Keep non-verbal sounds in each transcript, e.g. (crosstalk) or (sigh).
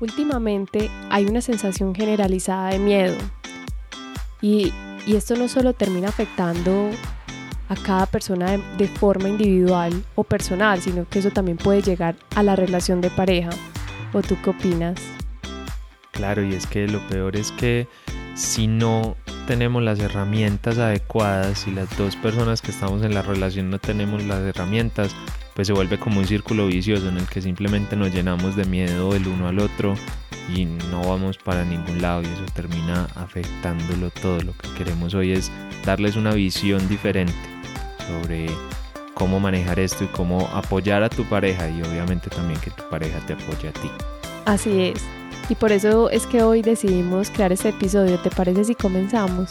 Últimamente hay una sensación generalizada de miedo y, esto no solo termina afectando a cada persona de, forma individual o personal, sino que eso también puede llegar a la relación de pareja. ¿O tú qué opinas? Claro, y es que lo peor es que si no tenemos las herramientas adecuadas, y las dos personas que estamos en la relación no tenemos las herramientas, pues se vuelve como un círculo vicioso en el que simplemente nos llenamos de miedo el uno al otro y no vamos para ningún lado y eso termina afectándolo todo. Lo que queremos hoy es darles una visión diferente sobre cómo manejar esto y cómo apoyar a tu pareja y obviamente también que tu pareja te apoye a ti. Así es. Y por eso es que hoy decidimos crear este episodio. ¿Te parece si comenzamos?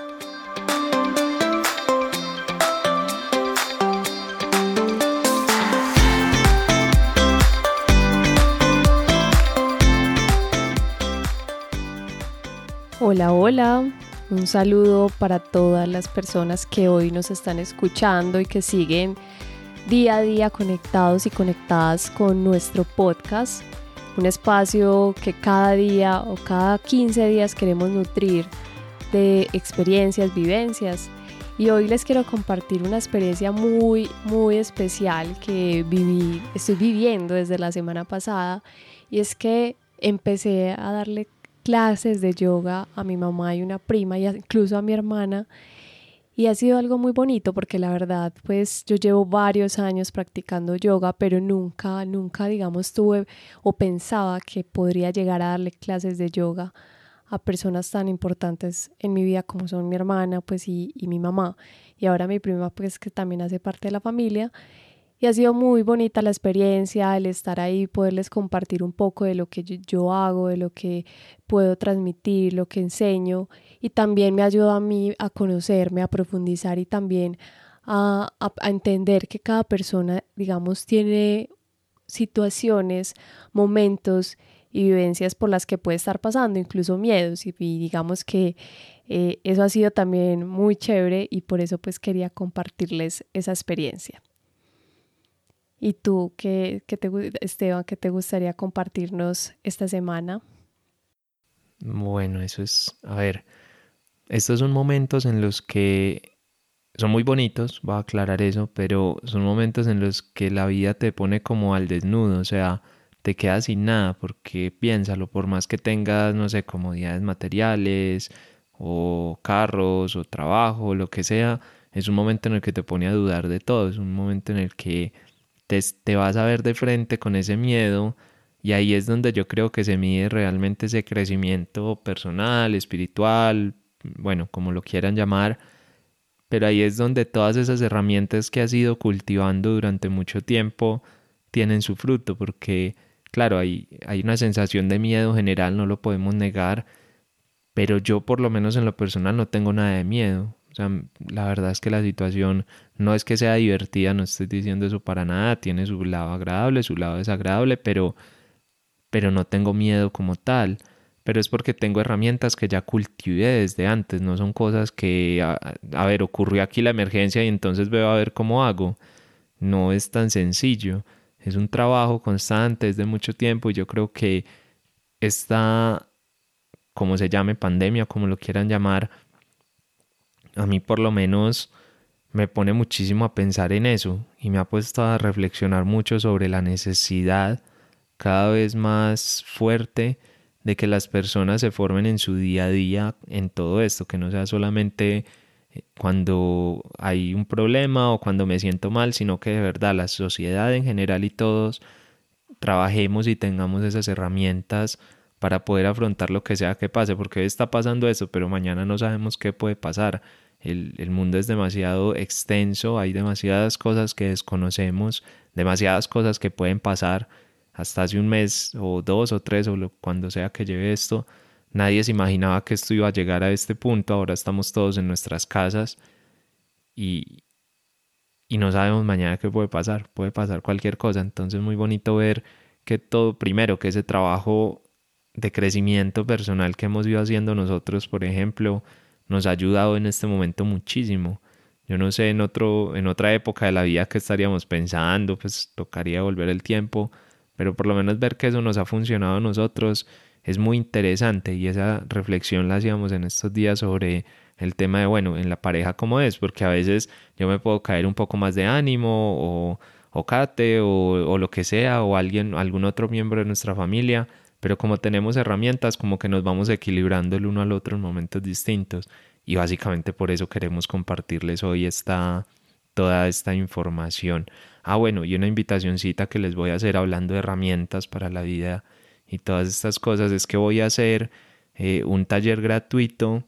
Hola, hola. Un saludo para todas las personas que hoy nos están escuchando y que siguen día a día conectados y conectadas con nuestro podcast. Un espacio que cada día o cada 15 días queremos nutrir de experiencias, vivencias. Y hoy les quiero compartir una experiencia muy, muy especial que viví, estoy viviendo desde la semana pasada. Y es que empecé a darle clases de yoga a mi mamá y una prima y incluso a mi hermana. Y ha sido algo muy bonito porque la verdad, pues yo llevo varios años practicando yoga, pero nunca, nunca, digamos, tuve o pensaba que podría llegar a darle clases de yoga a personas tan importantes en mi vida como son mi hermana, pues y, y mi mamá. Y ahora mi prima, pues que también hace parte de la familia. Y ha sido muy bonita la experiencia, el estar ahí, poderles compartir un poco de lo que yo, hago, de lo que puedo transmitir, lo que enseño. Y también me ayuda a mí a conocerme, a profundizar y también a, entender que cada persona, digamos, tiene situaciones, momentos y vivencias por las que puede estar pasando, incluso miedos. Y, digamos que eh, eso ha sido también muy chévere y por eso pues quería compartirles esa experiencia. ¿Y tú, qué, qué te, Esteban, qué te gustaría compartirnos esta semana? Bueno, eso es, a ver, estos son momentos en los que son muy bonitos, voy a aclarar eso, pero son momentos en los que la vida te pone como al desnudo, o sea, te quedas sin nada, porque piénsalo, por más que tengas, no sé, comodidades materiales, o carros, o trabajo, lo que sea, es un momento en el que te pone a dudar de todo, es un momento en el que te, vas a ver de frente con ese miedo y ahí es donde yo creo que se mide realmente ese crecimiento personal, espiritual, bueno, como lo quieran llamar, pero ahí es donde todas esas herramientas que has ido cultivando durante mucho tiempo tienen su fruto, porque claro, hay, hay una sensación de miedo general, no lo podemos negar, pero yo por lo menos en lo personal no tengo nada de miedo. O sea, la verdad es que la situación no es que sea divertida, no estoy diciendo eso para nada, tiene su lado agradable, su lado desagradable, pero, pero no tengo miedo como tal. Pero es porque tengo herramientas que ya cultivé desde antes, no son cosas que, a, ver, ocurrió aquí la emergencia y entonces veo a ver cómo hago. No es tan sencillo, es un trabajo constante, es de mucho tiempo y yo creo que esta, como se llame, pandemia, como lo quieran llamar, a mí por lo menos me pone muchísimo a pensar en eso y me ha puesto a reflexionar mucho sobre la necesidad cada vez más fuerte de que las personas se formen en su día a día en todo esto, que no sea solamente eh, cuando hay un problema o cuando me siento mal, sino que de verdad la sociedad en general y todos trabajemos y tengamos esas herramientas para poder afrontar lo que sea que pase, porque hoy está pasando eso, pero mañana no sabemos qué puede pasar. El, el, mundo es demasiado extenso, hay demasiadas cosas que desconocemos, demasiadas cosas que pueden pasar. Hasta hace un mes o dos o tres o cuando sea que lleve esto, nadie se imaginaba que esto iba a llegar a este punto, ahora estamos todos en nuestras casas y, y no sabemos mañana qué puede pasar, puede pasar cualquier cosa, entonces es muy bonito ver que todo, primero, que ese trabajo de crecimiento personal que hemos ido haciendo nosotros, por ejemplo, nos ha ayudado en este momento muchísimo. Yo no sé en otro en otra época de la vida que estaríamos pensando, pues tocaría volver el tiempo, pero por lo menos ver que eso nos ha funcionado a nosotros es muy interesante y esa reflexión la hacíamos en estos días sobre el tema de, bueno, en la pareja cómo es, porque a veces yo me puedo caer un poco más de ánimo o, o Kate o, o lo que sea o alguien, algún otro miembro de nuestra familia, pero como tenemos herramientas como que nos vamos equilibrando el uno al otro en momentos distintos y básicamente por eso queremos compartirles hoy esta, toda esta información. Ah, bueno, y una invitacioncita que les voy a hacer hablando de herramientas para la vida y todas estas cosas es que voy a hacer eh, un taller gratuito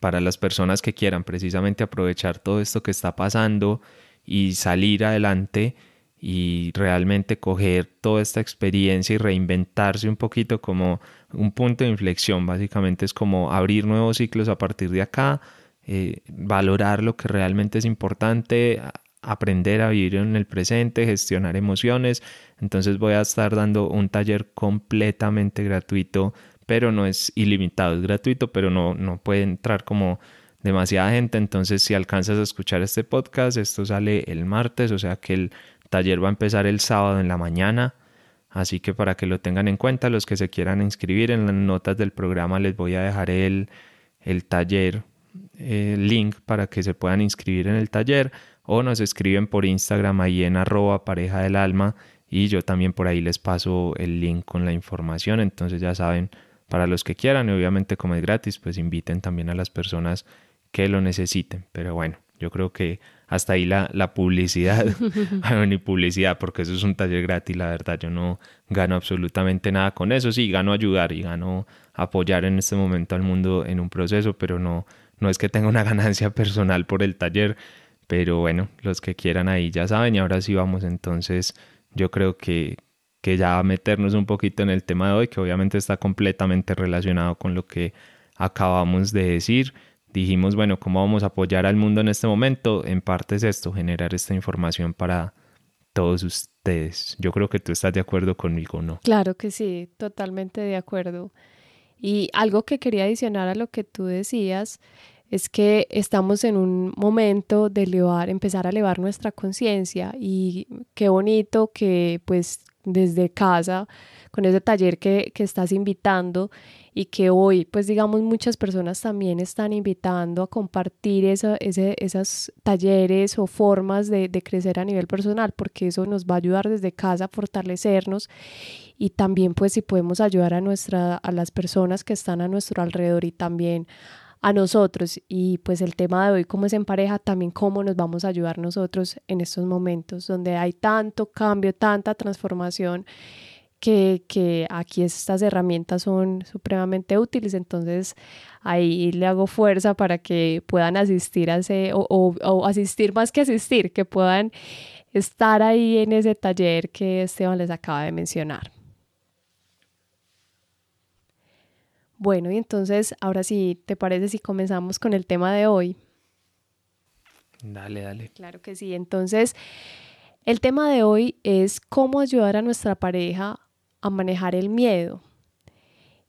para las personas que quieran precisamente aprovechar todo esto que está pasando y salir adelante y realmente coger toda esta experiencia y reinventarse un poquito como un punto de inflexión. Básicamente es como abrir nuevos ciclos a partir de acá, eh, valorar lo que realmente es importante, aprender a vivir en el presente, gestionar emociones. Entonces voy a estar dando un taller completamente gratuito, pero no es ilimitado, es gratuito, pero no, no puede entrar como demasiada gente. Entonces si alcanzas a escuchar este podcast, esto sale el martes, o sea que el taller va a empezar el sábado en la mañana, así que para que lo tengan en cuenta, los que se quieran inscribir en las notas del programa les voy a dejar el, el taller, el link para que se puedan inscribir en el taller o nos escriben por Instagram ahí en pareja del alma y yo también por ahí les paso el link con la información, entonces ya saben, para los que quieran y obviamente como es gratis, pues inviten también a las personas que lo necesiten, pero bueno, yo creo que hasta ahí la, la publicidad, (laughs) bueno, ni publicidad, porque eso es un taller gratis, la verdad, yo no gano absolutamente nada con eso, sí, gano ayudar y gano apoyar en este momento al mundo en un proceso, pero no, no es que tenga una (laughs) ganancia personal por el taller, pero bueno, los que quieran ahí ya saben y ahora sí vamos entonces, yo creo que, que ya meternos un poquito en el tema de hoy, que obviamente está completamente relacionado con lo que acabamos de decir dijimos, bueno, ¿cómo vamos a apoyar al mundo en este momento? En parte es esto, generar esta información para todos ustedes. Yo creo que tú estás de acuerdo conmigo, ¿no? Claro que sí, totalmente de acuerdo. Y algo que quería adicionar a lo que tú decías es que estamos en un momento de elevar, empezar a elevar nuestra conciencia y qué bonito que pues desde casa, con ese taller que, que estás invitando, y que hoy, pues digamos, muchas personas también están invitando a compartir ese, esos talleres o formas de, de, crecer a nivel personal, porque eso nos va a ayudar desde casa a fortalecernos y también pues si podemos ayudar a, nuestra, a las personas que están a nuestro alrededor y también a nosotros y pues el tema de hoy cómo es en pareja también cómo nos vamos a ayudar nosotros en estos momentos donde hay tanto cambio, tanta transformación que, aquí estas herramientas son supremamente útiles, entonces ahí le hago fuerza para que puedan asistir a ese, o, asistir más que asistir, que puedan estar ahí en ese taller que Esteban les acaba de mencionar. Bueno, y entonces ahora sí, ¿te parece si comenzamos con el tema de hoy? Dale, dale. Claro que sí. Entonces, el tema de hoy es cómo ayudar a nuestra pareja a manejar el miedo.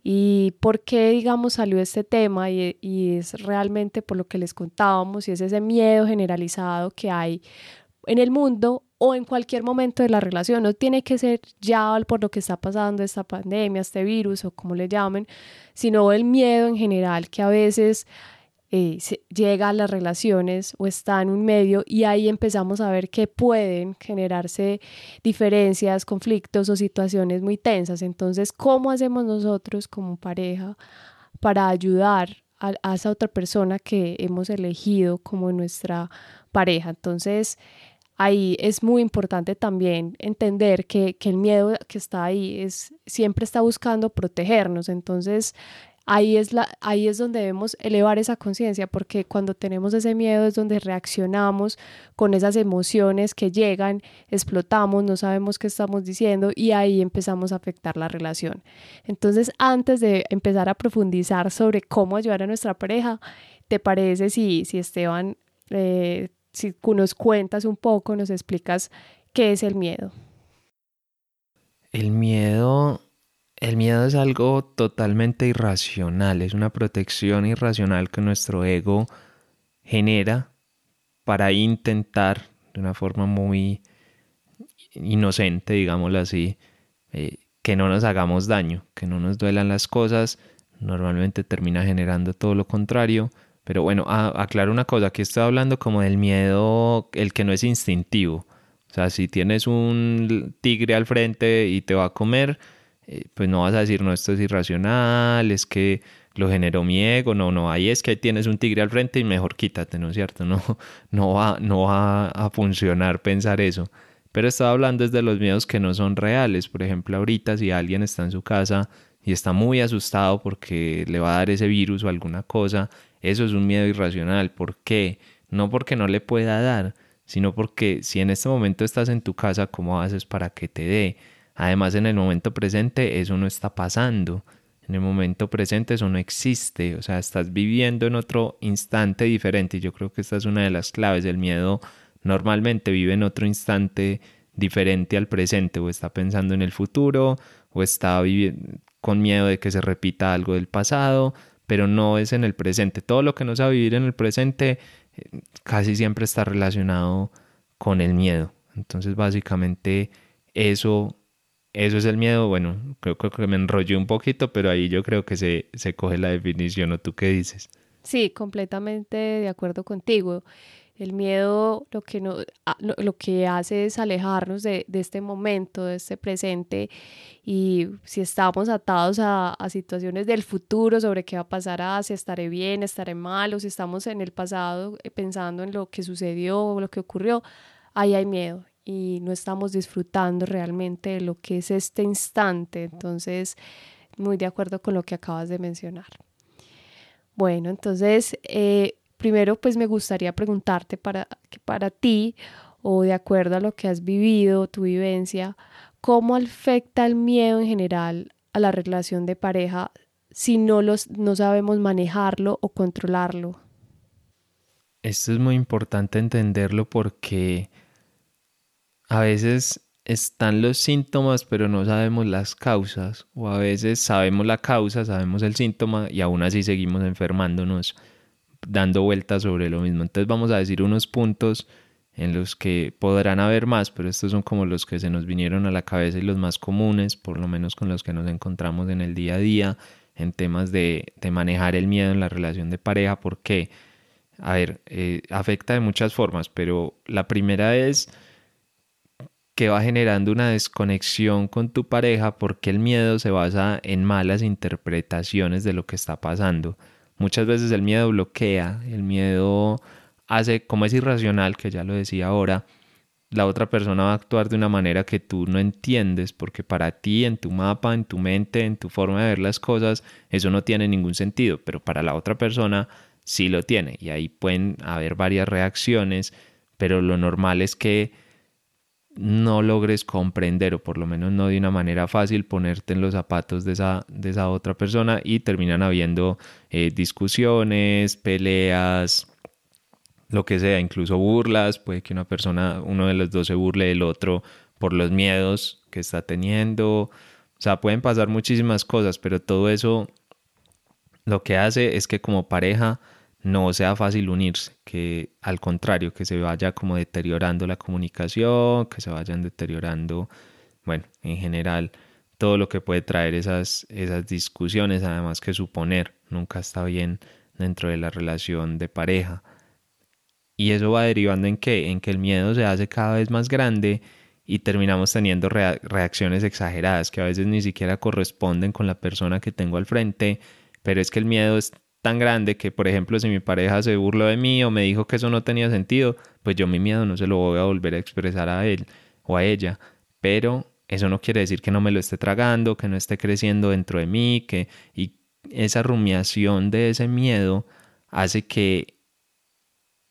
¿Y por qué, digamos, salió este tema? Y, y, es realmente por lo que les contábamos, y es ese miedo generalizado que hay en el mundo o en cualquier momento de la relación. No tiene que ser ya por lo que está pasando esta pandemia, este virus o como le llamen, sino el miedo en general que a veces eh, llega a las relaciones o está en un medio y ahí empezamos a ver que pueden generarse diferencias, conflictos o situaciones muy tensas. Entonces, ¿cómo hacemos nosotros como pareja para ayudar a, a esa otra persona que hemos elegido como nuestra pareja? Entonces, ahí es muy importante también entender que, que, el miedo que está ahí es siempre está buscando protegernos. Entonces, ahí es, la, ahí es donde debemos elevar esa conciencia, porque cuando tenemos ese miedo es donde reaccionamos con esas emociones que llegan, explotamos, no sabemos qué estamos diciendo y ahí empezamos a afectar la relación. Entonces, antes de empezar a profundizar sobre cómo ayudar a nuestra pareja, ¿te parece si, si Esteban, eh, si nos cuentas un poco, nos explicas qué es el miedo? El miedo el miedo es algo totalmente irracional, es una protección irracional que nuestro ego genera para intentar, de una forma muy inocente, digámoslo así, eh, que no nos hagamos daño, que no nos duelan las cosas, normalmente termina generando todo lo contrario. Pero bueno, aclaro una cosa, aquí estoy hablando como del miedo, el que no es instintivo. O sea, si tienes un tigre al frente y te va a comer, eh, pues no vas a decir, no, esto es irracional, es que lo generó mi ego, no, no, ahí es que tienes un tigre al frente y mejor quítate, ¿no es cierto? No, (laughs) no, va, no va a funcionar pensar eso. Pero estaba hablando desde los miedos que no son reales. Por ejemplo, ahorita si alguien está en su casa y está muy asustado porque le va a dar ese virus o alguna cosa, eso es un miedo irracional. ¿Por qué? No porque no le pueda dar, sino porque si en este momento estás en tu casa, ¿cómo haces para que te dé? Además, en el momento presente eso no está pasando. En el momento presente eso no existe. O sea, estás viviendo en otro instante diferente. Y yo creo que esta es una de las claves. El miedo normalmente vive en otro instante diferente al presente. O está pensando en el futuro, o está con miedo de que se repita algo del pasado, pero no es en el presente. Todo lo que no sabe vivir en el presente eh, casi siempre está relacionado con el miedo. Entonces, básicamente, eso eso es el miedo. Bueno, creo, que me enrollé un poquito, pero ahí yo creo que se, se coge la definición. ¿O tú qué dices? Sí, completamente de acuerdo contigo. El miedo lo que, no, lo, que hace es alejarnos de, de, este momento, de este presente. Y si estamos atados a, a, situaciones del futuro, sobre qué va a pasar, ah, si estaré bien, estaré mal, o si estamos en el pasado eh, pensando en lo que sucedió, lo que ocurrió, ahí hay miedo y no estamos disfrutando realmente de lo que es este instante. Entonces, muy de acuerdo con lo que acabas de mencionar. Bueno, entonces, eh, primero pues me gustaría preguntarte para, para ti o de acuerdo a lo que has vivido, tu vivencia, ¿cómo afecta el miedo en general a la relación de pareja si no, los, no sabemos manejarlo o controlarlo? Esto es muy importante entenderlo porque a veces están los síntomas, pero no sabemos las causas, o a veces sabemos la causa, sabemos el síntoma y aún así seguimos enfermándonos, dando vueltas sobre lo mismo. Entonces vamos a decir unos puntos en los que podrán haber más, pero estos son como los que se nos vinieron a la cabeza y los más comunes, por lo menos con los que nos encontramos en el día a día, en temas de, manejar el miedo en la relación de pareja, porque, a ver, eh, afecta de muchas formas, pero la primera es que va generando una desconexión con tu pareja porque el miedo se basa en malas interpretaciones de lo que está pasando. Muchas veces el miedo bloquea, el miedo hace, como es irracional, que ya lo decía ahora, la otra persona va a actuar de una manera que tú no entiendes, porque para ti, en tu mapa, en tu mente, en tu forma de ver las cosas, eso no tiene ningún sentido, pero para la otra persona sí lo tiene. Y ahí pueden haber varias reacciones, pero lo normal es que no logres comprender o por lo menos no de una manera fácil ponerte en los zapatos de esa, de esa otra persona y terminan habiendo eh, discusiones, peleas, lo que sea, incluso burlas, puede que una persona, uno de los dos se burle del otro por los miedos que está teniendo, o sea, pueden pasar muchísimas cosas, pero todo eso lo que hace es que como pareja no sea fácil unirse, que al contrario, que se vaya como deteriorando la comunicación, que se vayan deteriorando, bueno, en general, todo lo que puede traer esas, esas discusiones, además que suponer nunca está bien dentro de la relación de pareja. Y eso va derivando en qué? En que el miedo se hace cada vez más grande y terminamos teniendo reacciones exageradas que a veces ni siquiera corresponden con la persona que tengo al frente, pero es que el miedo es tan grande que, por ejemplo, si mi pareja se burló de mí o me dijo que eso no tenía sentido, pues yo mi miedo no se lo voy a volver a expresar a él o a ella. Pero eso no quiere decir que no me lo esté tragando, que no esté creciendo dentro de mí, que y esa rumiación de ese miedo hace que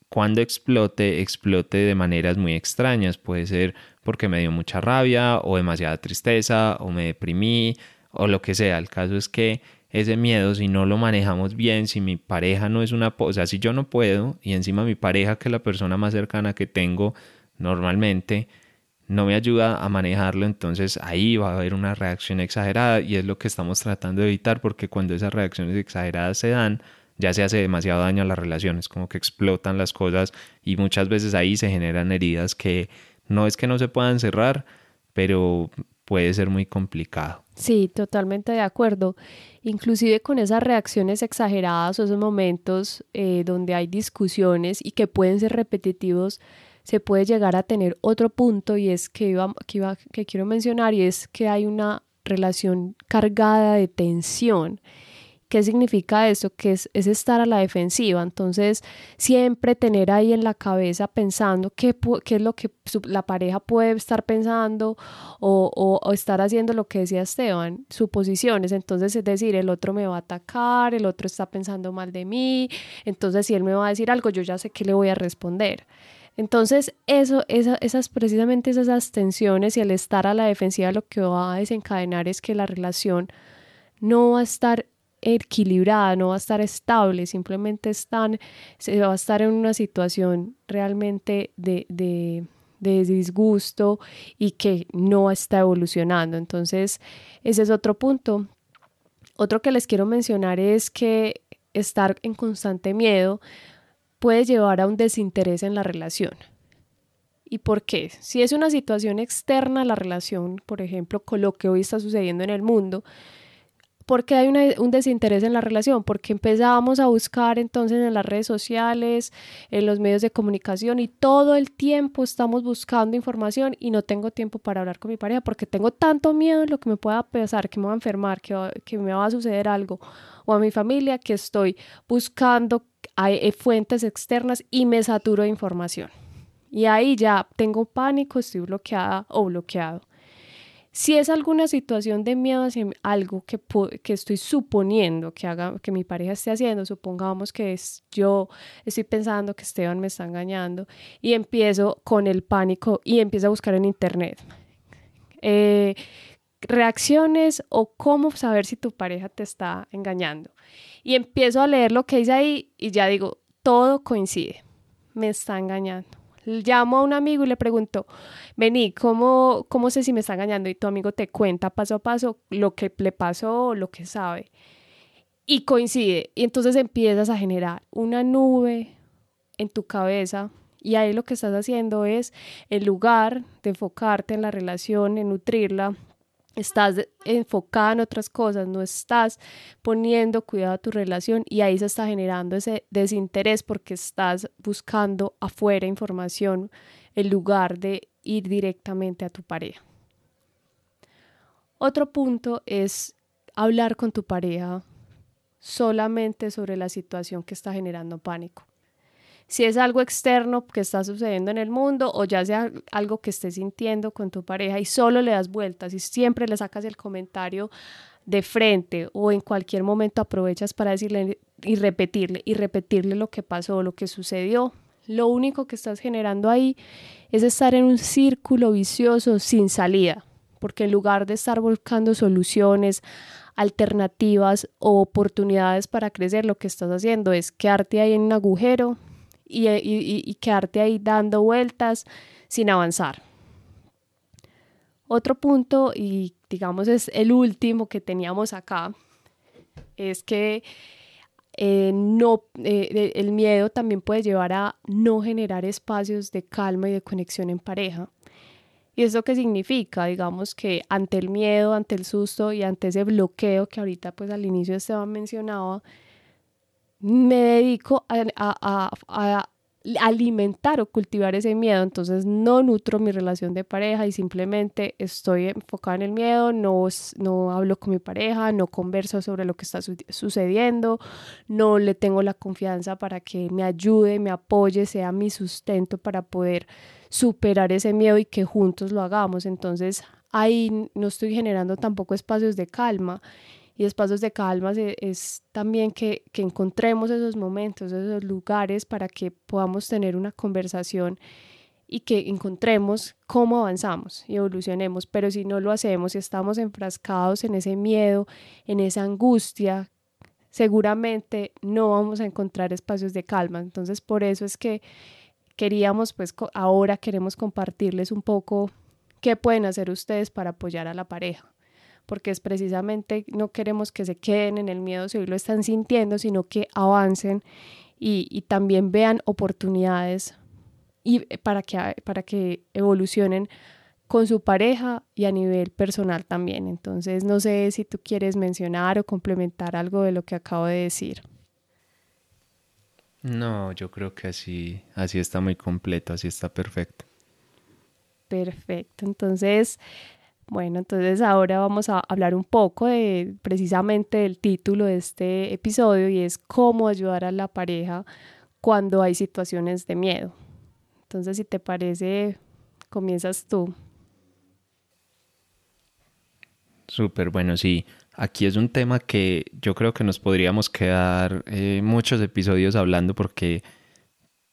cuando explote, explote de maneras muy extrañas. Puede ser porque me dio mucha rabia o demasiada tristeza o me deprimí o lo que sea. El caso es que ese miedo, si no lo manejamos bien, si mi pareja no es una... O sea, si yo no puedo y encima mi pareja, que es la persona más cercana que tengo normalmente, no me ayuda a manejarlo, entonces ahí va a haber una reacción exagerada y es lo que estamos tratando de evitar porque cuando esas reacciones exageradas se dan, ya se hace demasiado daño a las relaciones, como que explotan las cosas y muchas veces ahí se generan heridas que no es que no se puedan cerrar, pero puede ser muy complicado. Sí, totalmente de acuerdo. Inclusive con esas reacciones exageradas o esos momentos eh, donde hay discusiones y que pueden ser repetitivos, se puede llegar a tener otro punto y es que, iba, que, iba, que quiero mencionar y es que hay una relación cargada de tensión. ¿Qué significa eso? Que es, es, estar a la defensiva. Entonces, siempre tener ahí en la cabeza pensando qué, qué es lo que la pareja puede estar pensando o, o, estar haciendo lo que decía Esteban, suposiciones. Entonces, es decir, el otro me va a atacar, el otro está pensando mal de mí. Entonces, si él me va a decir algo, yo ya sé qué le voy a responder. Entonces, eso, esas, precisamente esas tensiones y el estar a la defensiva lo que va a desencadenar es que la relación no va a estar equilibrada, no va a estar estable, simplemente están, se va a estar en una situación realmente de, de, de disgusto y que no está evolucionando. Entonces, ese es otro punto. Otro que les quiero mencionar es que estar en constante miedo puede llevar a un desinterés en la relación. ¿Y por qué? Si es una situación externa la relación, por ejemplo, con lo que hoy está sucediendo en el mundo, ¿por qué hay un desinterés en la relación? Porque empezamos a buscar entonces en las redes sociales, en los medios de comunicación y todo el tiempo estamos buscando información y no tengo tiempo para hablar con mi pareja porque tengo tanto miedo en lo que me pueda pasar, que me va a enfermar, que, que me va a suceder algo o a mi familia que estoy buscando eh, fuentes externas y me saturo de información. Y ahí ya tengo pánico, estoy bloqueada o bloqueado. Si es alguna situación de miedo hacia algo que, estoy suponiendo que, haga, que mi pareja esté haciendo, supongamos que es, yo estoy pensando que Esteban me está engañando y empiezo con el pánico y empiezo a buscar en internet. Eh, reacciones o cómo saber si tu pareja te está engañando. Y empiezo a leer lo que dice ahí y ya digo, todo coincide, me está engañando. Llamo a un amigo y le pregunto, vení, ¿cómo, ¿cómo sé si me está engañando? Y tu amigo te cuenta paso a paso lo que le pasó lo que sabe. Y coincide. Y entonces empiezas a generar una nube en tu cabeza y ahí lo que estás haciendo es, en lugar de enfocarte en la relación, en nutrirla, estás enfocada en otras cosas, no estás poniendo cuidado a tu relación y ahí se está generando ese desinterés porque estás buscando afuera información en lugar de ir directamente a tu pareja. Otro punto es hablar con tu pareja solamente sobre la situación que está generando pánico si es algo externo que está sucediendo en el mundo o ya sea algo que estés sintiendo con tu pareja y solo le das vueltas y siempre le sacas el comentario de frente o en cualquier momento aprovechas para decirle y repetirle y repetirle lo que pasó, lo que sucedió. Lo único que estás generando ahí es estar en un círculo vicioso sin salida, porque en lugar de estar buscando soluciones, alternativas o oportunidades para crecer, lo que estás haciendo es quedarte ahí en un agujero y, quedarte ahí dando vueltas sin avanzar. Otro punto, y digamos es el último que teníamos acá, es que eh, no, eh, el miedo también puede llevar a no generar espacios de calma y de conexión en pareja. ¿Y eso qué significa? Digamos que ante el miedo, ante el susto y ante ese bloqueo que ahorita pues al inicio Esteban mencionaba, me dedico a, alimentar o cultivar ese miedo, entonces no nutro mi relación de pareja y simplemente estoy enfocada en el miedo, no, no hablo con mi pareja, no converso sobre lo que está sucediendo, no le tengo la confianza para que me ayude, me apoye, sea mi sustento para poder superar ese miedo y que juntos lo hagamos. Entonces ahí no estoy generando tampoco espacios de calma Y espacios de calma es, también que, que encontremos esos momentos, esos lugares para que podamos tener una conversación y que encontremos cómo avanzamos y evolucionemos. Pero si no lo hacemos, si estamos enfrascados en ese miedo, en esa angustia, seguramente no vamos a encontrar espacios de calma. Entonces, por eso es que queríamos, pues ahora queremos compartirles un poco qué pueden hacer ustedes para apoyar a la pareja. Porque es precisamente, no queremos que se queden en el miedo si hoy lo están sintiendo, sino que avancen y, y también vean oportunidades y para que, para que evolucionen con su pareja y a nivel personal también. Entonces, no sé si tú quieres mencionar o complementar algo de lo que acabo de decir. No, yo creo que así, así está muy completo, así está perfecto. Perfecto. Entonces, bueno, entonces ahora vamos a hablar un poco de precisamente del título de este episodio y es cómo ayudar a la pareja cuando hay situaciones de miedo. Entonces, si te parece, comienzas tú. Súper bueno, sí. Aquí es un tema que yo creo que nos podríamos quedar eh, muchos episodios hablando porque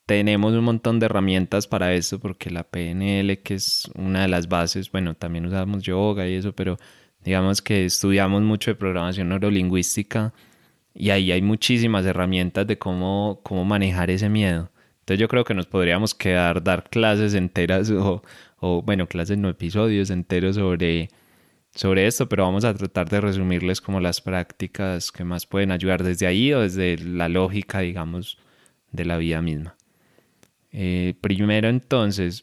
tenemos un montón de herramientas para eso, porque la PNL, que es una de las bases, bueno, también usamos yoga y eso, pero digamos que estudiamos mucho de programación neurolingüística y ahí hay muchísimas herramientas de cómo, cómo manejar ese miedo. Entonces yo creo que nos podríamos quedar, dar clases enteras o, o bueno, clases no episodios enteros sobre sobre esto, pero vamos a tratar de resumirles como las prácticas que más pueden ayudar desde ahí o desde la lógica, digamos, de la vida misma. Eh, primero entonces,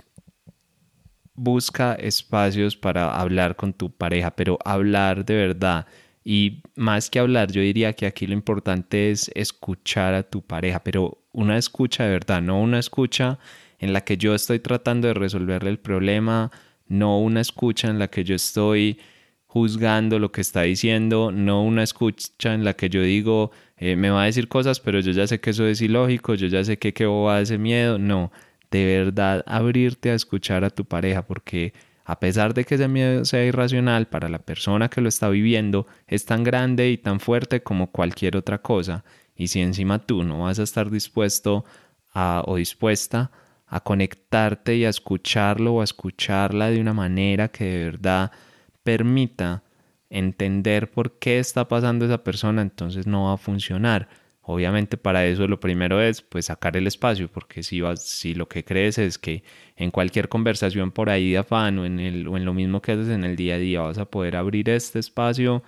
busca espacios para hablar con tu pareja, pero hablar de verdad. Y más que hablar, yo diría que aquí lo importante es escuchar a tu pareja, pero una escucha de verdad, no una escucha en la que yo estoy tratando de resolverle el problema, no una escucha en la que yo estoy juzgando lo que está diciendo, no una escucha en la que yo digo, eh, me va a decir cosas, pero yo ya sé que eso es ilógico, yo ya sé que qué boba ese miedo. No, de verdad abrirte a escuchar a tu pareja, porque a pesar de que ese miedo sea irracional, para la persona que lo está viviendo es tan grande y tan fuerte como cualquier otra cosa. Y si encima tú no vas a estar dispuesto a, o dispuesta a conectarte y a escucharlo o a escucharla de una manera que de verdad permita entender por qué está pasando esa persona, entonces no va a funcionar. Obviamente para eso lo primero es pues sacar el espacio, porque si, vas, si lo que crees es que en cualquier conversación por ahí de afán o en, el, o en lo mismo que haces en el día a día vas a poder abrir este espacio,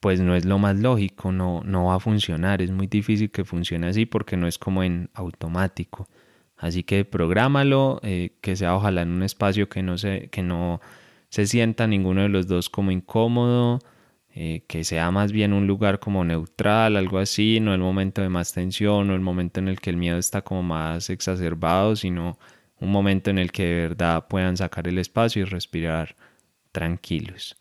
pues no es lo más lógico, no, no va a funcionar, es muy difícil que funcione así porque no es como en automático. Así que prográmalo, eh, que sea ojalá en un espacio que no, se, que no se sienta ninguno de los dos como incómodo, eh, que sea más bien un lugar como neutral, algo así, no el momento de más tensión o el momento en el que el miedo está como más exacerbado, sino un momento en el que de verdad puedan sacar el espacio y respirar tranquilos.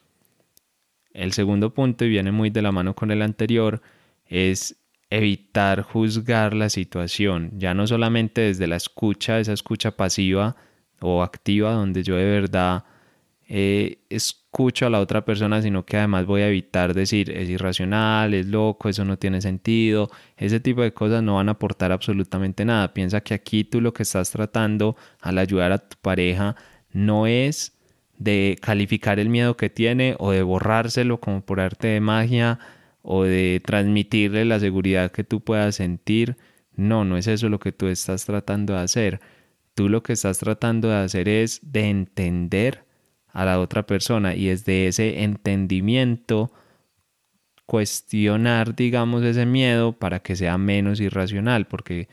El segundo punto, y viene muy de la mano con el anterior, es evitar juzgar la situación, ya no solamente desde la escucha, esa escucha pasiva o activa, donde yo de verdad eh, escucho a la otra persona, sino que además voy a evitar decir es irracional, es loco, eso no tiene sentido. Ese tipo de cosas no van a aportar absolutamente nada. Piensa que aquí tú lo que estás tratando al ayudar a tu pareja no es de calificar el miedo que tiene o de borrárselo como por arte de magia o de transmitirle la seguridad que tú puedas sentir. No, no es eso lo que tú estás tratando de hacer. Tú lo que estás tratando de hacer es de entender a la otra persona y es de ese entendimiento cuestionar, digamos, ese miedo para que sea menos irracional, porque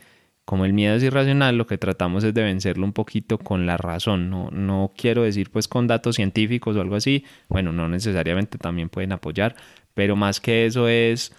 como el miedo es irracional, lo que tratamos es de vencerlo un poquito con la razón, no, no quiero decir pues con datos científicos o algo así, bueno, no necesariamente también pueden apoyar, pero más que eso es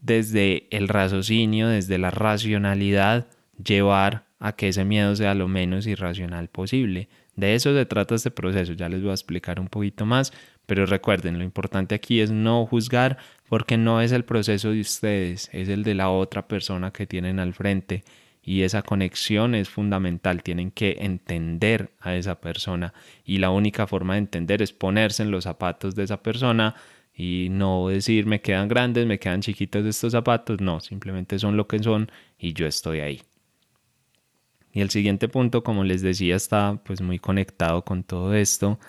desde el raciocinio, desde la racionalidad, llevar a que ese miedo sea lo menos irracional posible. De eso se trata este proceso, ya les voy a explicar un poquito más, pero recuerden, lo importante aquí es no juzgar porque no es el proceso de ustedes, es el de la otra persona que tienen al frente y esa conexión es fundamental, tienen que entender a esa persona y la única forma de entender es ponerse en los zapatos de esa persona y no decir me quedan grandes, me quedan chiquitos estos zapatos, no, simplemente son lo que son y yo estoy ahí. Y el siguiente punto, como les decía, está pues muy conectado con todo esto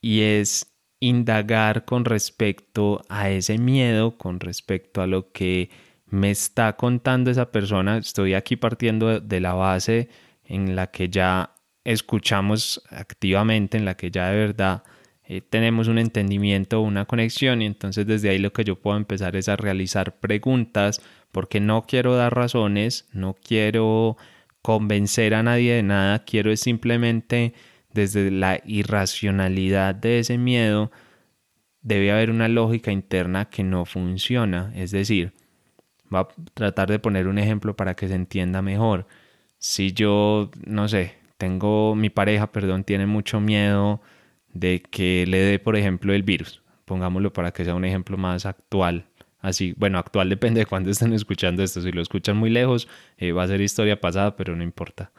y es indagar con respecto a ese miedo, con respecto a lo que me está contando esa persona. Estoy aquí partiendo de la base en la que ya escuchamos activamente, en la que ya de verdad eh, tenemos un entendimiento, una conexión y entonces desde ahí lo que yo puedo empezar es a realizar preguntas porque no quiero dar razones, no quiero convencer a nadie de nada, quiero es simplemente desde la irracionalidad de ese miedo debe haber una lógica interna que no funciona, es decir, va a tratar de poner un ejemplo para que se entienda mejor. Si yo, no sé, tengo mi pareja, perdón, tiene mucho miedo de que le dé, por ejemplo, el virus. Pongámoslo para que sea un ejemplo más actual. Así, bueno, actual (laughs) depende de cuándo estén escuchando esto. Si lo escuchan muy lejos, eh, va a ser historia pasada, pero no importa.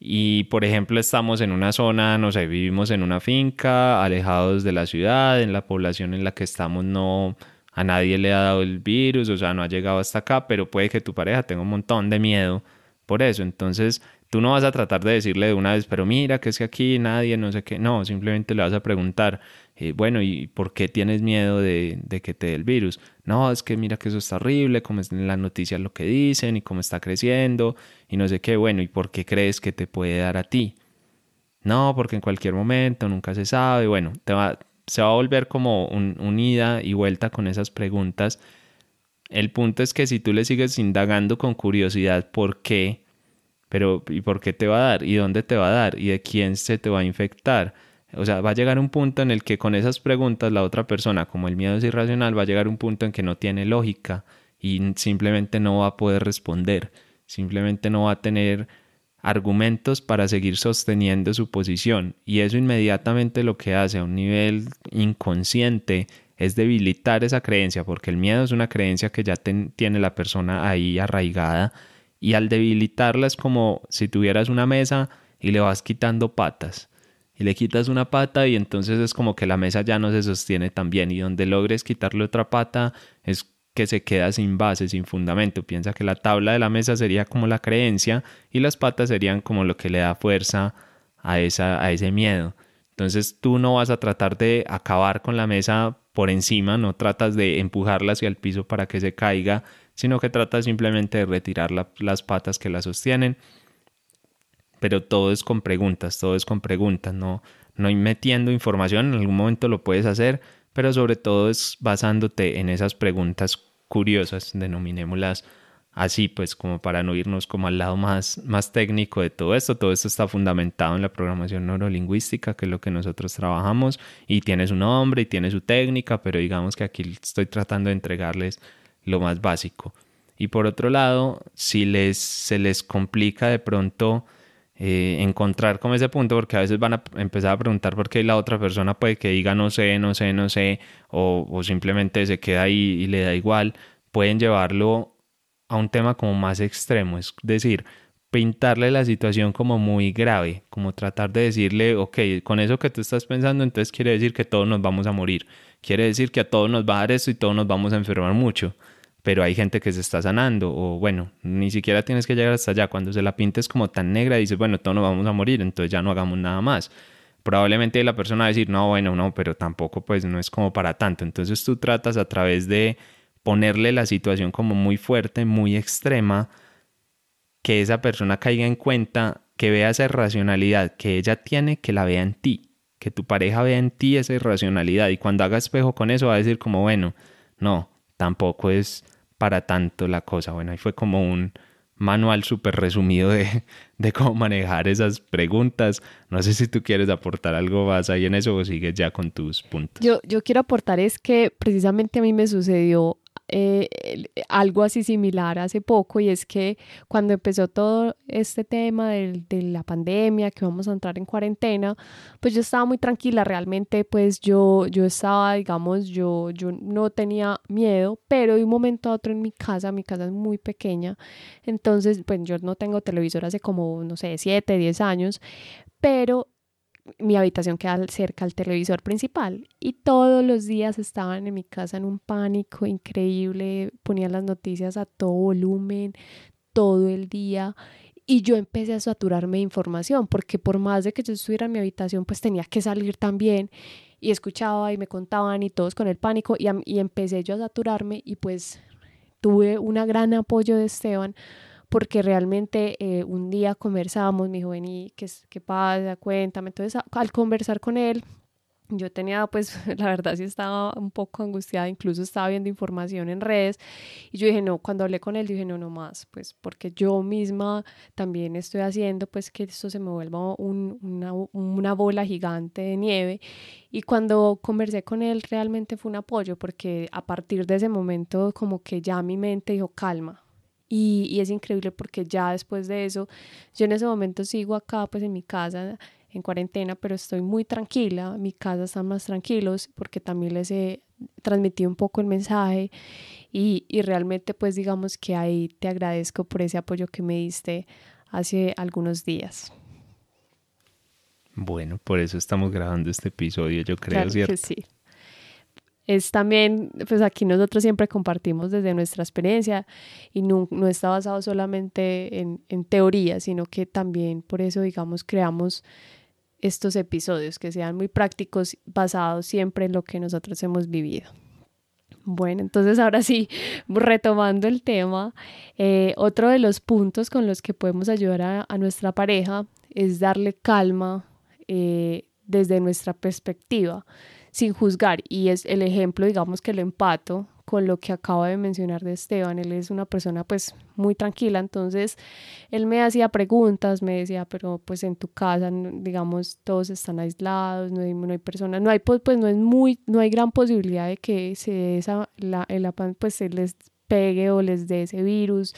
Y, por ejemplo, estamos en una zona, no sé, vivimos en una finca, alejados de la ciudad, en la población en la que estamos no a nadie le ha dado el virus, o sea, no ha llegado hasta acá, pero puede que tu pareja tenga un montón de miedo por eso. Entonces, Tú no vas a tratar de decirle de una vez, pero mira, que es que aquí nadie, no sé qué. No, simplemente le vas a preguntar, eh, bueno, ¿y por qué tienes miedo de, que te dé el virus? No, es que mira que eso está horrible, como es en las noticias lo que dicen y cómo está creciendo y no sé qué. Bueno, ¿y por qué crees que te puede dar a ti? No, porque en cualquier momento nunca se sabe. Bueno, te va, se va a volver como un ida y vuelta con esas preguntas. El punto es que si tú le sigues indagando con curiosidad por qué, pero ¿y por qué te va a dar? ¿Y dónde te va a dar? ¿Y de quién se te va a infectar? O sea, va a llegar un punto en el que con esas preguntas la otra persona, como el miedo es irracional, va a llegar un punto en que no tiene lógica y simplemente no va a poder responder, simplemente no va a tener argumentos para seguir sosteniendo su posición. Y eso inmediatamente lo que hace a un nivel inconsciente es debilitar esa creencia porque el miedo es una creencia que ya tiene la persona ahí arraigada. Y al debilitarla es como si tuvieras una mesa y le vas quitando patas. Y le quitas una pata y entonces es como que la mesa ya no se sostiene tan bien. Y donde logres quitarle otra pata es que se queda sin base, sin fundamento. Piensa que la tabla de la mesa sería como la creencia y las patas serían como lo que le da fuerza a, esa, a ese miedo. Entonces tú no vas a tratar de acabar con la mesa por encima, no tratas de empujarla hacia el piso para que se caiga, sino que trata simplemente de retirar las patas que la sostienen. Pero todo es con preguntas, todo es con preguntas, no, no metiendo información, en algún momento lo puedes hacer, pero sobre todo es basándote en esas preguntas curiosas, denominémoslas así, pues como para no irnos como al lado más, más técnico de todo esto. Todo esto está fundamentado en la programación neurolingüística, que es lo que nosotros trabajamos, y tiene su nombre y tiene su técnica, pero digamos que aquí estoy tratando de entregarles lo más básico. Y por otro lado, si les, se les complica de pronto eh, encontrar como ese punto, porque a veces van a empezar a preguntar por qué la otra persona puede que diga no sé, no sé, no sé, o, o simplemente se queda ahí y le da igual, pueden llevarlo a un tema como más extremo, es decir, pintarle la situación como muy grave, como tratar de decirle, ok, con eso que tú estás pensando, entonces quiere decir que todos nos vamos a morir, quiere decir que a todos nos va a dar esto y todos nos vamos a enfermar mucho pero hay gente que se está sanando o bueno, ni siquiera tienes que llegar hasta allá. Cuando se la pintes como tan negra dices, bueno, todos nos vamos a morir, entonces ya no hagamos nada más. Probablemente la persona va a decir, no, bueno, no, pero tampoco pues no es como para tanto. Entonces tú tratas a través de ponerle la situación como muy fuerte, muy extrema, que esa persona caiga en cuenta, que vea esa irracionalidad que ella tiene, que la vea en ti, que tu pareja vea en ti esa irracionalidad y cuando haga espejo con eso va a decir como, bueno, no, tampoco es para tanto la cosa. Bueno, ahí fue como un manual súper resumido de, (laughs) de, cómo manejar esas preguntas. No sé si tú quieres aportar algo más ahí en eso o sigues ya con tus puntos. Yo, yo quiero aportar es que precisamente a mí me sucedió eh, algo así similar hace poco y es que cuando empezó todo este tema de, de, la pandemia, que vamos a entrar en cuarentena, pues yo estaba muy tranquila, realmente pues yo, yo estaba, digamos, yo, yo no tenía miedo, pero de un momento a otro en mi casa, mi casa es muy pequeña, entonces pues yo no tengo televisor hace como, no sé, 7, 10 años, pero mi habitación queda cerca al televisor principal y todos los días estaban en mi casa en un pánico increíble, ponían las noticias a todo volumen, todo el día y yo empecé a saturarme de información porque por más de que yo estuviera en mi habitación pues tenía que salir también y escuchaba y me contaban y todos con el pánico y, y empecé yo a saturarme y pues tuve un gran apoyo de Esteban porque realmente eh, un día conversamos, me dijo, vení, ¿qué, qué pasa? Cuéntame. Entonces, al conversar con él, yo tenía, pues, (laughs) la verdad sí estaba un poco angustiada, incluso estaba viendo información en redes y yo dije, no, cuando hablé con él dije, no, no más, pues, porque yo misma también estoy haciendo, pues, que esto se me vuelva una, una bola gigante de nieve y cuando conversé con él realmente fue un apoyo porque a partir de ese momento como que ya mi mente dijo, calma, y, es increíble porque ya después de eso, yo en ese momento sigo acá pues en mi casa en cuarentena, pero estoy muy tranquila, mi casa están más tranquilos porque también les he transmitido un poco el mensaje y, y realmente pues digamos que ahí te agradezco por ese apoyo que me diste hace algunos días. Bueno, por eso estamos grabando este episodio, yo creo, claro ¿cierto? Que sí es también, pues aquí nosotros siempre compartimos desde nuestra experiencia y no, no está basado solamente en, en teoría, sino que también por eso, digamos, creamos estos episodios que sean muy prácticos, basados siempre en lo que nosotros hemos vivido. Bueno, entonces ahora sí, retomando el tema, eh, otro de los puntos con los que podemos ayudar a, nuestra pareja es darle calma eh, desde nuestra perspectiva sin juzgar. Y es el ejemplo, digamos que lo empato con lo que acabo de mencionar de Esteban. Él es una persona pues muy tranquila, entonces él me hacía preguntas, me decía, pero pues en tu casa, digamos, todos están aislados, no hay, no hay personas, no hay pues, pues no es muy, no hay gran posibilidad de que se esa, la, el, pues se les pegue o les dé ese virus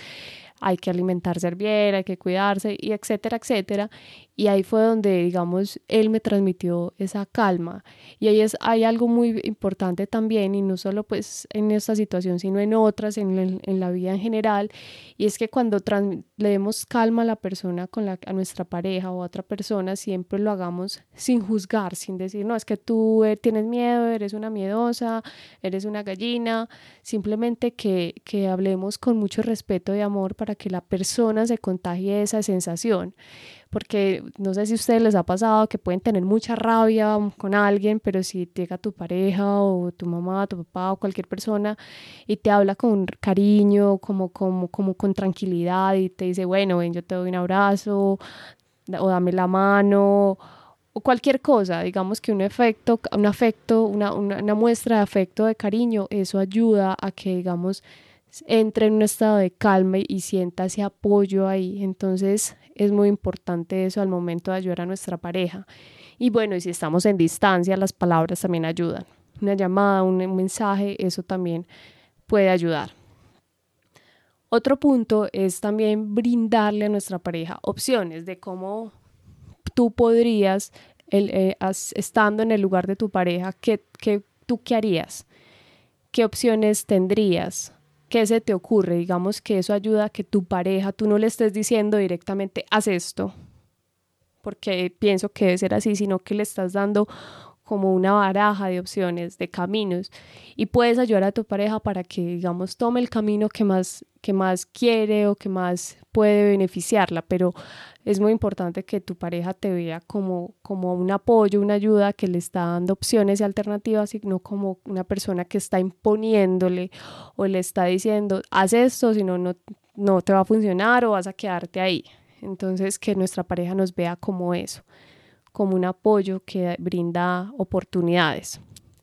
hay que alimentarse bien, hay que cuidarse, y etcétera, etcétera. Y ahí fue donde, digamos, él me transmitió esa calma. Y ahí es, hay algo muy importante también, y no solo pues en esta situación, sino en otras, en, en la vida en general, y es que cuando le demos calma a la persona, con la, a nuestra pareja o a otra persona, siempre lo hagamos sin juzgar, sin decir, no, es que tú eh, tienes miedo, eres una miedosa, eres una gallina, simplemente que, que hablemos con mucho respeto y amor para que la persona se contagie esa sensación. Porque no sé si a ustedes les ha pasado que pueden tener mucha rabia con alguien, pero si llega tu pareja o tu mamá, tu papá o cualquier persona y te habla con cariño, como, como, como con tranquilidad y te dice, bueno, ven, yo te doy un abrazo o dame la mano o cualquier cosa, digamos que un efecto, un afecto, una, una, muestra de afecto, de cariño, eso ayuda a que, digamos, entre en un estado de calma y sienta ese apoyo ahí. Entonces es muy importante eso al momento de ayudar a nuestra pareja. Y bueno, y si estamos en distancia, las palabras también ayudan. Una llamada, un mensaje, eso también puede ayudar. Otro punto es también brindarle a nuestra pareja opciones de cómo tú podrías, eh, estando en el lugar de tu pareja, ¿qué, qué, tú qué harías? ¿Qué opciones tendrías? ¿Qué se te ocurre? Digamos que eso ayuda a que tu pareja, tú no le estés diciendo directamente, haz esto, porque pienso que debe ser así, sino que le estás dando como una baraja de opciones, de caminos, y puedes ayudar a tu pareja para que, digamos, tome el camino que más, que más quiere o que más puede beneficiarla, pero es muy importante que tu pareja te vea como, como un apoyo, una ayuda que le está dando opciones y alternativas, y no como una persona que está imponiéndole o le está diciendo, haz esto, si no, no te va a funcionar o vas a quedarte ahí. Entonces, que nuestra pareja nos vea como eso como un apoyo que brinda oportunidades.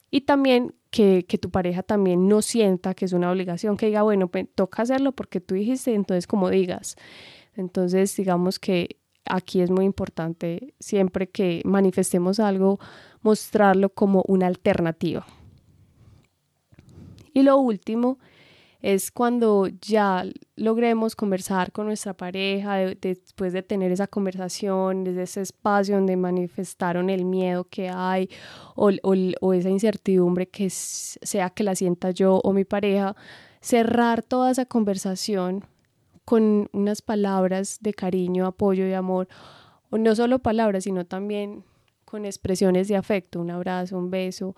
Y también que, tu pareja también no sienta que es una obligación, que diga, bueno, pues, toca hacerlo porque tú dijiste, entonces como digas. Entonces, digamos que aquí es muy importante siempre que manifestemos algo, mostrarlo como una alternativa. Y lo último es cuando ya logremos conversar con nuestra pareja, después de tener esa conversación, desde ese espacio donde manifestaron el miedo que hay o, o esa incertidumbre que sea que la sienta yo o mi pareja, cerrar toda esa conversación con unas palabras de cariño, apoyo y amor, o no solo palabras, sino también con expresiones de afecto, un abrazo, un beso,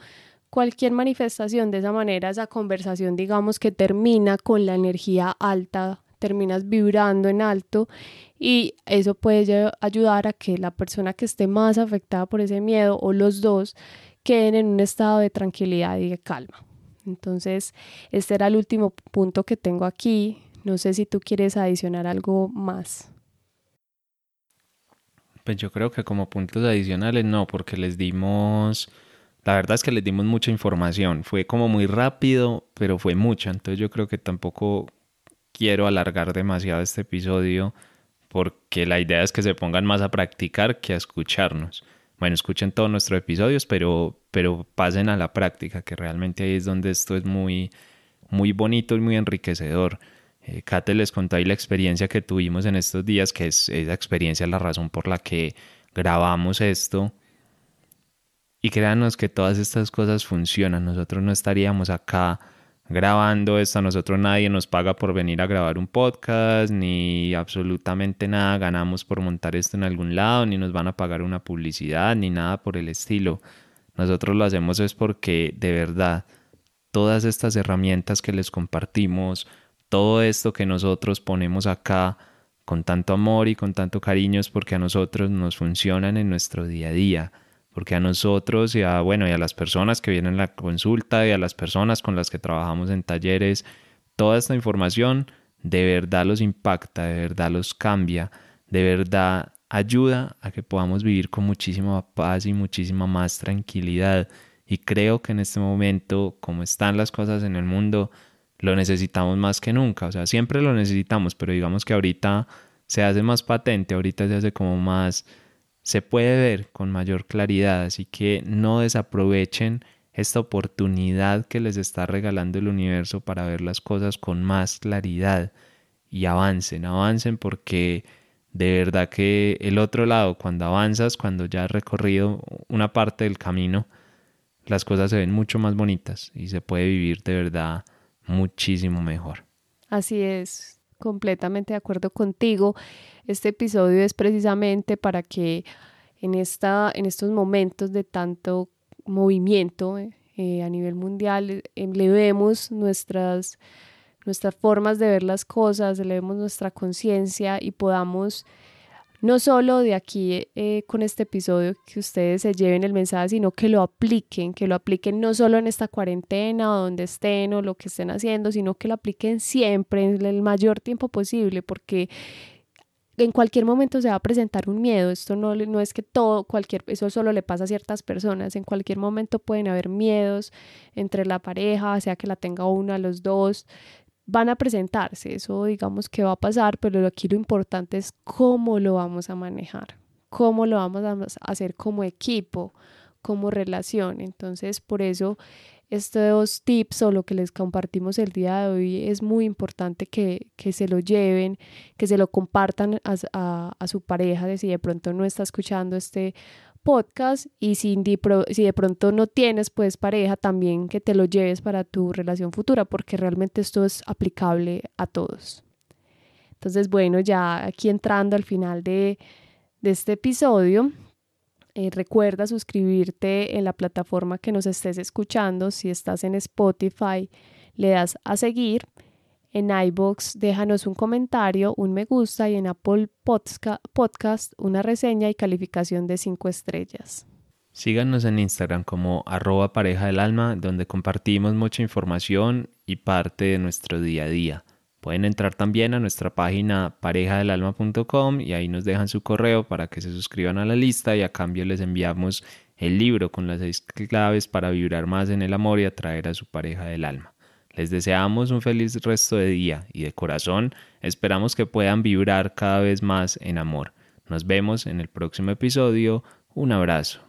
cualquier manifestación de esa manera, esa conversación, digamos que termina con la energía alta, terminas vibrando en alto y eso puede ayudar a que la persona que esté más afectada por ese miedo o los dos queden en un estado de tranquilidad y de calma. Entonces, este era el último punto que tengo aquí. No sé si tú quieres adicionar algo más. Pues yo creo que como puntos adicionales no, porque les dimos, la verdad es que les dimos mucha información. Fue como muy rápido, pero fue mucha. Entonces yo creo que tampoco quiero alargar demasiado este episodio porque la idea es que se pongan más a practicar que a escucharnos. Bueno, escuchen todos nuestros episodios, pero, pero pasen a la práctica, que realmente ahí es donde esto es muy, muy bonito y muy enriquecedor. Eh, Kate les contó ahí la experiencia que tuvimos en estos días, que es esa experiencia la razón por la que grabamos esto. Y créanos que todas estas cosas funcionan. Nosotros no estaríamos acá grabando esto. A nosotros nadie nos paga por venir a grabar un podcast, ni absolutamente nada ganamos por montar esto en algún lado, ni nos van a pagar una publicidad, ni nada por el estilo. Nosotros lo hacemos es porque de verdad todas estas herramientas que les compartimos, todo esto que nosotros ponemos acá con tanto amor y con tanto cariño es porque a nosotros nos funcionan en nuestro día a día porque a nosotros y a, bueno, y a las personas que vienen a la consulta y a las personas con las que trabajamos en talleres, toda esta información de verdad los impacta, de verdad los cambia, de verdad ayuda a que podamos vivir con muchísima paz y muchísima más tranquilidad. Y creo que en este momento, como están las cosas en el mundo, lo necesitamos más que nunca. O sea, siempre lo necesitamos, pero digamos que ahorita se hace más patente, ahorita se hace como más se puede ver con mayor claridad, así que no desaprovechen esta oportunidad que les está regalando el universo para ver las cosas con más claridad y avancen, avancen porque de verdad que el otro lado, cuando avanzas, cuando ya has recorrido una parte del camino, las cosas se ven mucho más bonitas y se puede vivir de verdad muchísimo mejor. Así es, completamente de acuerdo contigo. Este episodio es precisamente para que en, esta, en estos momentos de tanto movimiento eh, a nivel mundial elevemos nuestras, nuestras formas de ver las cosas, elevemos nuestra conciencia y podamos no solo de aquí eh, con este episodio que ustedes se lleven el mensaje, sino que lo apliquen, que lo apliquen no solo en esta cuarentena o donde estén o lo que estén haciendo, sino que lo apliquen siempre, en el mayor tiempo posible, porque en cualquier momento se va a presentar un miedo. Esto no, no es que todo, cualquier, eso solo le pasa a ciertas personas. En cualquier momento pueden haber miedos entre la pareja, sea que la tenga una, los dos, van a presentarse, eso digamos que va a pasar, pero aquí lo importante es cómo lo vamos a manejar, cómo lo vamos a hacer como equipo, como relación. Entonces, por eso estos tips o lo que les compartimos el día de hoy es muy importante que, se lo lleven, que se lo compartan a, a su pareja, de si de pronto no está escuchando este podcast y si, de pronto no tienes pues pareja también que te lo lleves para tu relación futura porque realmente esto es aplicable a todos. Entonces bueno, ya aquí entrando al final de, este episodio, eh, recuerda suscribirte en la plataforma que nos estés escuchando. Si estás en Spotify, le das a seguir en iBox déjanos un comentario, un me gusta y en Apple Podcast una reseña y calificación de 5 estrellas. Síganos en Instagram como arroba pareja del alma, donde compartimos mucha información y parte de nuestro día a día. Pueden entrar también a nuestra página parejadelalma.com y ahí nos dejan su correo para que se suscriban a la lista y a cambio les enviamos el libro con las seis claves para vibrar más en el amor y atraer a su pareja del alma. Les deseamos un feliz resto de día y de corazón esperamos que puedan vibrar cada vez más en amor. Nos vemos en el próximo episodio. Un abrazo.